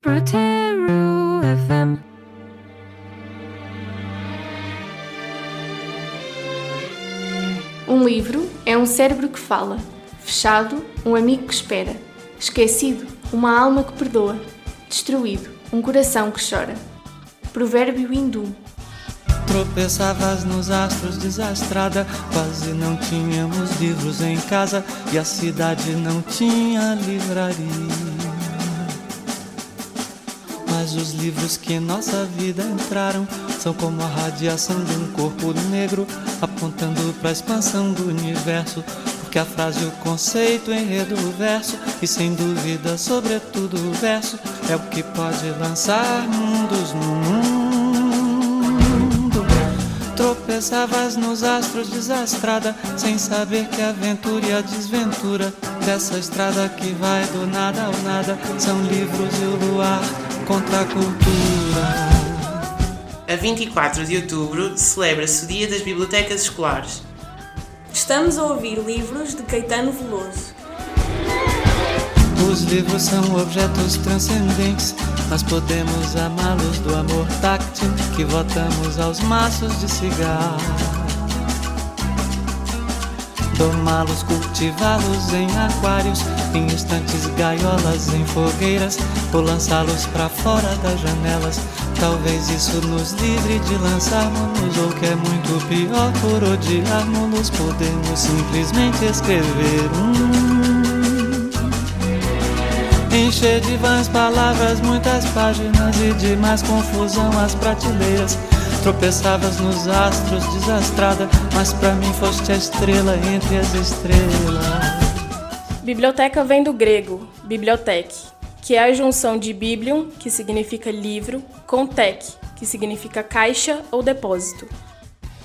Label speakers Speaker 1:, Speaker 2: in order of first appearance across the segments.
Speaker 1: Proteru FM. Um livro é um cérebro que fala, fechado, um amigo que espera, esquecido, uma alma que perdoa, destruído, um coração que chora. Provérbio hindu.
Speaker 2: Tropeçavas nos astros desastrada, quase não tínhamos livros em casa e a cidade não tinha livraria. Mas os livros que em nossa vida entraram são como a radiação de um corpo negro apontando para a expansão do universo. Porque a frase, o conceito, enredo, o verso e sem dúvida, sobretudo o verso é o que pode lançar mundos no mundo. Tropeçavas nos astros desastrada, sem saber que a aventura e a desventura dessa estrada que vai do nada ao nada são livros e o luar contra a cultura.
Speaker 3: A 24 de outubro celebra-se o Dia das Bibliotecas Escolares.
Speaker 4: Estamos a ouvir livros de Caetano Veloso.
Speaker 2: Os livros são objetos transcendentes, nós podemos amá-los do amor táctil que votamos aos maços de cigarro. Domá-los, cultivá-los em aquários, em estantes, gaiolas, em fogueiras, ou lançá-los para fora das janelas. Talvez isso nos livre de lançarmos, ou que é muito pior, por odiarmos, podemos simplesmente escrever um. Encher de vãs palavras, muitas páginas e de mais confusão as prateleiras. Tropeçavas nos astros, desastrada, mas pra mim foste a estrela entre as estrelas.
Speaker 4: Biblioteca vem do grego, bibliotec, que é a junção de biblium, que significa livro, com tec, que significa caixa ou depósito.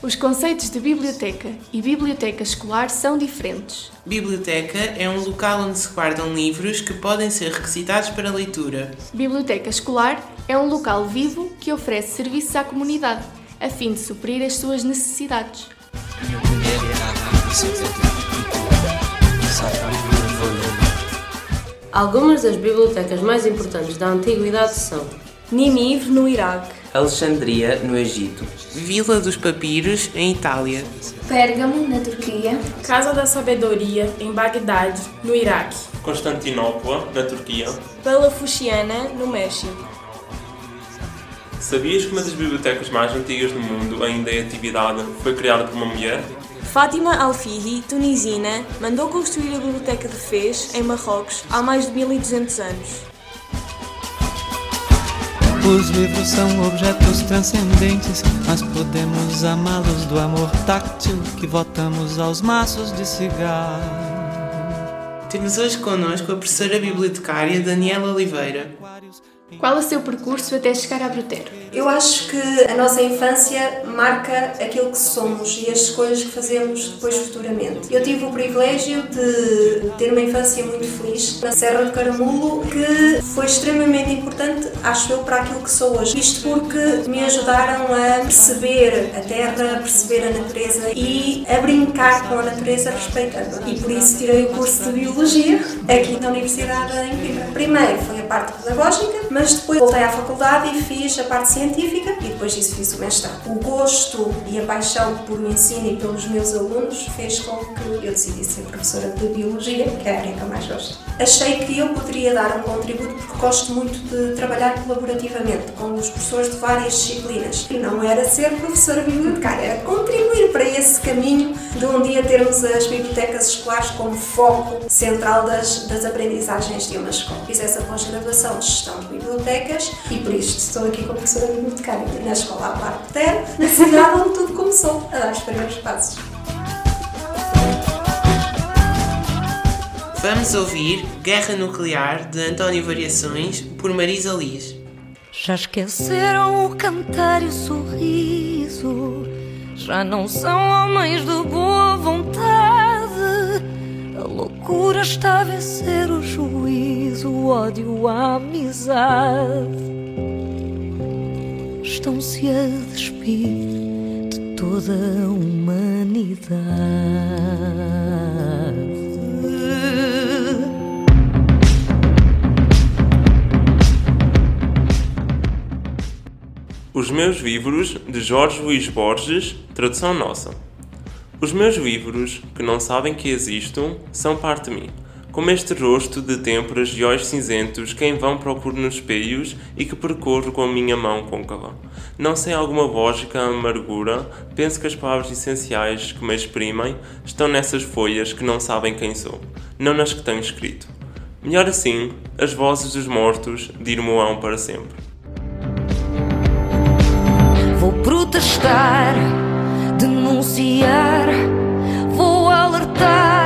Speaker 1: Os conceitos de biblioteca e biblioteca escolar são diferentes.
Speaker 3: Biblioteca é um local onde se guardam livros que podem ser requisitados para leitura.
Speaker 1: Biblioteca escolar é um local vivo que oferece serviços à comunidade, a fim de suprir as suas necessidades.
Speaker 5: Algumas das bibliotecas mais importantes da antiguidade são
Speaker 4: Ninive, no Iraque.
Speaker 6: Alexandria, no Egito.
Speaker 3: Vila dos Papiros, em Itália.
Speaker 7: Pérgamo, na Turquia.
Speaker 4: Casa da Sabedoria, em Bagdade, no Iraque.
Speaker 8: Constantinopla, na Turquia.
Speaker 4: Palafuxiana, no México.
Speaker 8: Sabias que uma das bibliotecas mais antigas do mundo ainda em atividade foi criada por uma mulher?
Speaker 4: Fátima Alfihi, tunisina, mandou construir a Biblioteca de Fez, em Marrocos, há mais de 1200 anos.
Speaker 2: Os livros são objetos transcendentes, mas podemos amá-los do amor táctil que votamos aos maços de cigarro.
Speaker 3: Temos hoje connosco a professora bibliotecária Daniela Oliveira.
Speaker 1: Qual o seu percurso até chegar à Brutero?
Speaker 9: Eu acho que a nossa infância marca aquilo que somos e as escolhas que fazemos depois futuramente. Eu tive o privilégio de ter uma infância muito feliz na Serra do Caramulo, que foi extremamente importante, acho eu, para aquilo que sou hoje. Isto porque me ajudaram a perceber a terra, a perceber a natureza e a brincar com a natureza respeitando. E por isso tirei o curso de Biologia aqui na Universidade em Coimbra. Primeiro foi a parte pedagógica, mas depois voltei à faculdade e fiz a parte científica depois disso fiz o mestrado. O gosto e a paixão por o ensino e pelos meus alunos fez com que eu decidisse ser professora de Biologia, que é a área que eu mais gosto. Achei que eu poderia dar um contributo porque gosto muito de trabalhar colaborativamente com os professores de várias disciplinas. E não era ser professora bibliotecária, era contribuir para esse caminho de um dia termos as bibliotecas escolares como foco central das, das aprendizagens de uma escola. Fiz essa pós-graduação de gestão de bibliotecas e por isso estou aqui como professora bibliotecária na escola Abelardo Botero, na cidade onde tudo começou a dar os primeiros passos.
Speaker 3: Vamos ouvir Guerra Nuclear de António Variações por Marisa Liz.
Speaker 10: Já esqueceram o cantar e o sorriso, já não são homens de boa vontade. A loucura está a vencer o juízo, o ódio, a amizade estão-se a despir de toda a humanidade.
Speaker 8: Os meus livros de Jorge Luís Borges, tradução nossa. Os meus livros, que não sabem que existo, são parte de mim. Como este rosto de têmporas e olhos cinzentos que em vão procuro nos espelhos e que percorro com a minha mão côncava. Não sem alguma lógica amargura, penso que as palavras essenciais que me exprimem estão nessas folhas que não sabem quem sou, não nas que tenho escrito. Melhor assim, as vozes dos mortos dir-me-ão para sempre.
Speaker 10: Vou protestar, denunciar, vou alertar.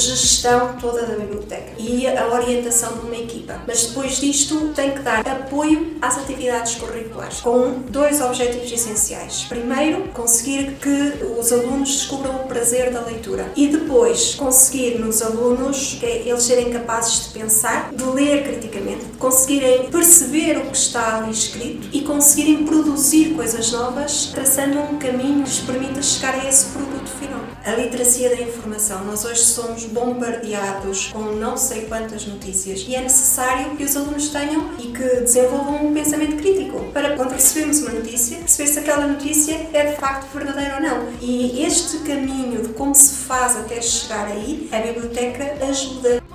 Speaker 9: Gestão toda da biblioteca e a orientação de uma equipa. Mas depois disto tem que dar apoio às atividades curriculares, com dois objetivos essenciais. Primeiro, conseguir que os alunos descubram o prazer da leitura e depois conseguir nos alunos que eles serem capazes de pensar, de ler criticamente, de conseguirem perceber o que está ali escrito e conseguirem produzir coisas novas, traçando um caminho que lhes permita chegar a esse produto final. A literacia da informação. Nós hoje somos bombardeados com não sei quantas notícias e é necessário que os alunos tenham e que desenvolvam um pensamento crítico para quando recebemos uma notícia, perceber se aquela notícia é de facto verdadeira ou não. E este caminho de como se faz até chegar aí, a biblioteca ajuda.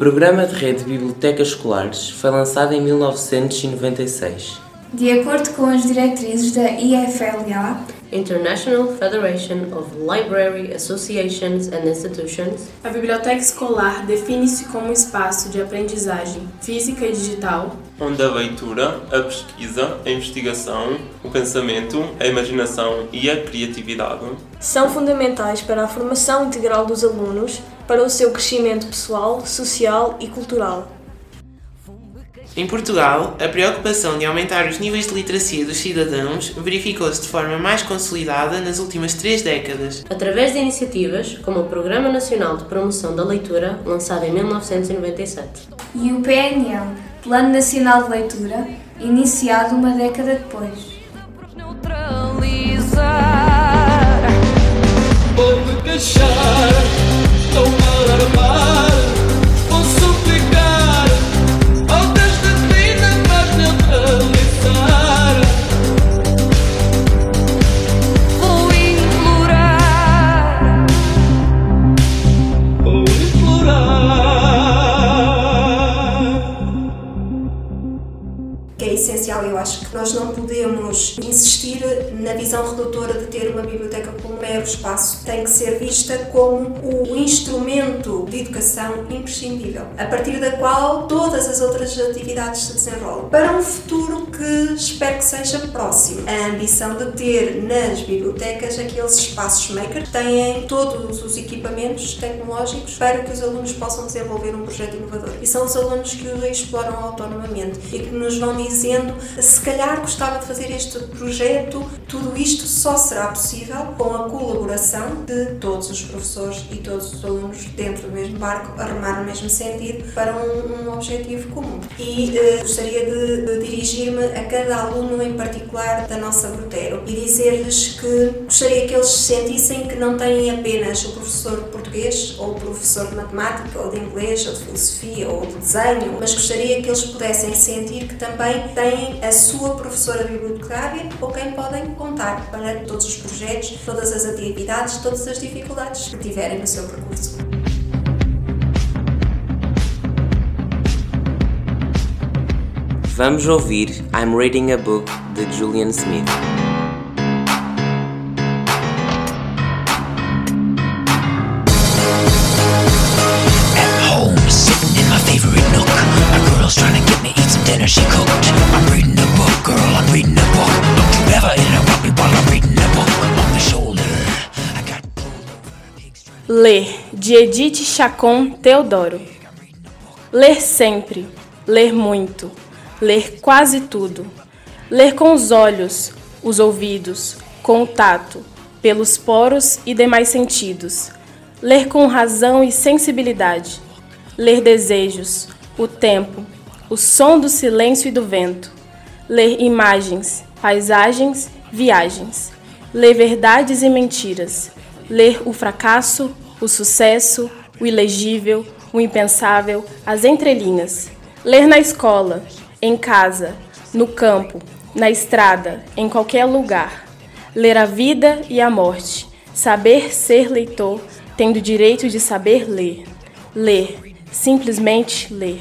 Speaker 6: Programa de rede de bibliotecas escolares foi lançado em 1996.
Speaker 7: De acordo com as diretrizes da IFLA,
Speaker 5: International Federation of Library Associations and Institutions,
Speaker 4: A biblioteca escolar define-se como um espaço de aprendizagem física e digital,
Speaker 8: onde a leitura, a pesquisa, a investigação, o pensamento, a imaginação e a criatividade
Speaker 11: são fundamentais para a formação integral dos alunos, para o seu crescimento pessoal, social e cultural.
Speaker 3: Em Portugal, a preocupação de aumentar os níveis de literacia dos cidadãos verificou-se de forma mais consolidada nas últimas três décadas.
Speaker 5: através de iniciativas como o Programa Nacional de Promoção da Leitura, lançado em 1997.
Speaker 7: e o PNL, Plano Nacional de Leitura, iniciado uma década depois.
Speaker 10: Neutralizar.
Speaker 2: Vou me queixar, estou-me a
Speaker 9: visão redutora de ter uma biblioteca como mero espaço. Tem que ser vista como o instrumento de educação imprescindível, a partir da qual todas as outras atividades se desenrolam. Para um futuro que espero que seja próximo, a ambição de ter nas bibliotecas aqueles espaços makers que têm todos os equipamentos tecnológicos para que os alunos possam desenvolver um projeto inovador. E são os alunos que o exploram autonomamente e que nos vão dizendo se calhar gostava de fazer este projeto, tudo isto só será possível com a colaboração de todos os professores e todos os alunos dentro do mesmo barco a remar no mesmo sentido para um, um objetivo comum. E eh, gostaria de, de dirigir-me a cada aluno em particular da nossa Brutero e dizer-lhes que gostaria que eles sentissem que não têm apenas o professor de português ou o professor de matemática ou de inglês ou de filosofia ou de desenho, mas gostaria que eles pudessem sentir que também têm a sua professora bibliotecária com quem podem contar para todos os projetos, todas as atividades, todas as dificuldades que tiverem no seu percurso.
Speaker 6: Vamos ouvir I'm Reading a Book de Julian Smith.
Speaker 12: home, sitting in my favorite nook. My girl's trying to get me eat some dinner she cooked. I'm reading a book, girl, I'm reading a book. Don't you ever
Speaker 4: Ler, de Edith Chacon Teodoro. Ler sempre, ler muito, ler quase tudo. Ler com os olhos, os ouvidos, com o tato, pelos poros e demais sentidos. Ler com razão e sensibilidade. Ler desejos, o tempo, o som do silêncio e do vento. Ler imagens, paisagens, viagens. Ler verdades e mentiras. Ler o fracasso, o sucesso, o ilegível, o impensável, as entrelinhas. Ler na escola, em casa, no campo, na estrada, em qualquer lugar. Ler a vida e a morte. Saber ser leitor, tendo o direito de saber ler. Ler, simplesmente ler.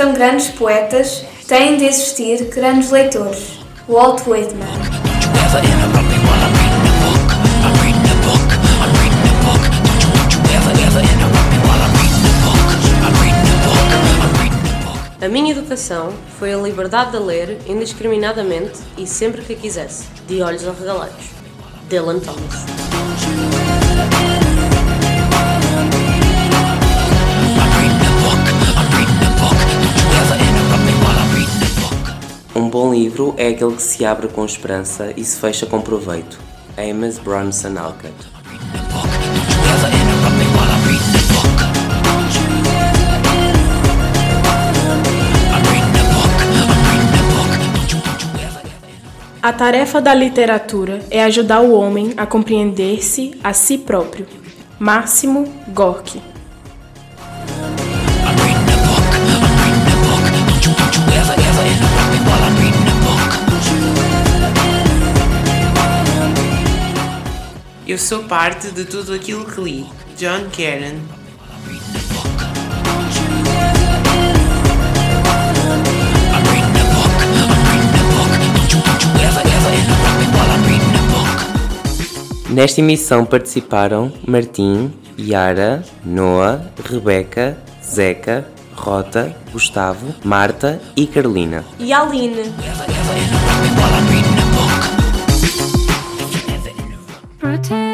Speaker 7: Existam grandes poetas, têm de existir grandes leitores. Walt Whitman.
Speaker 5: A minha educação foi a liberdade de ler indiscriminadamente e sempre que quisesse, de olhos arregalados. Dylan Thomas.
Speaker 6: É aquele que se abre com esperança e se fecha com proveito. Amos Bronson Alcott.
Speaker 4: A tarefa da literatura é ajudar o homem a compreender-se a si próprio. Máximo Gorky.
Speaker 3: Eu sou parte de tudo aquilo que li. John Karen.
Speaker 6: Nesta emissão participaram Martim, Yara, Noah, Rebeca, Zeca, Rota, Gustavo, Marta e Carolina.
Speaker 11: E a Aline.
Speaker 10: protect.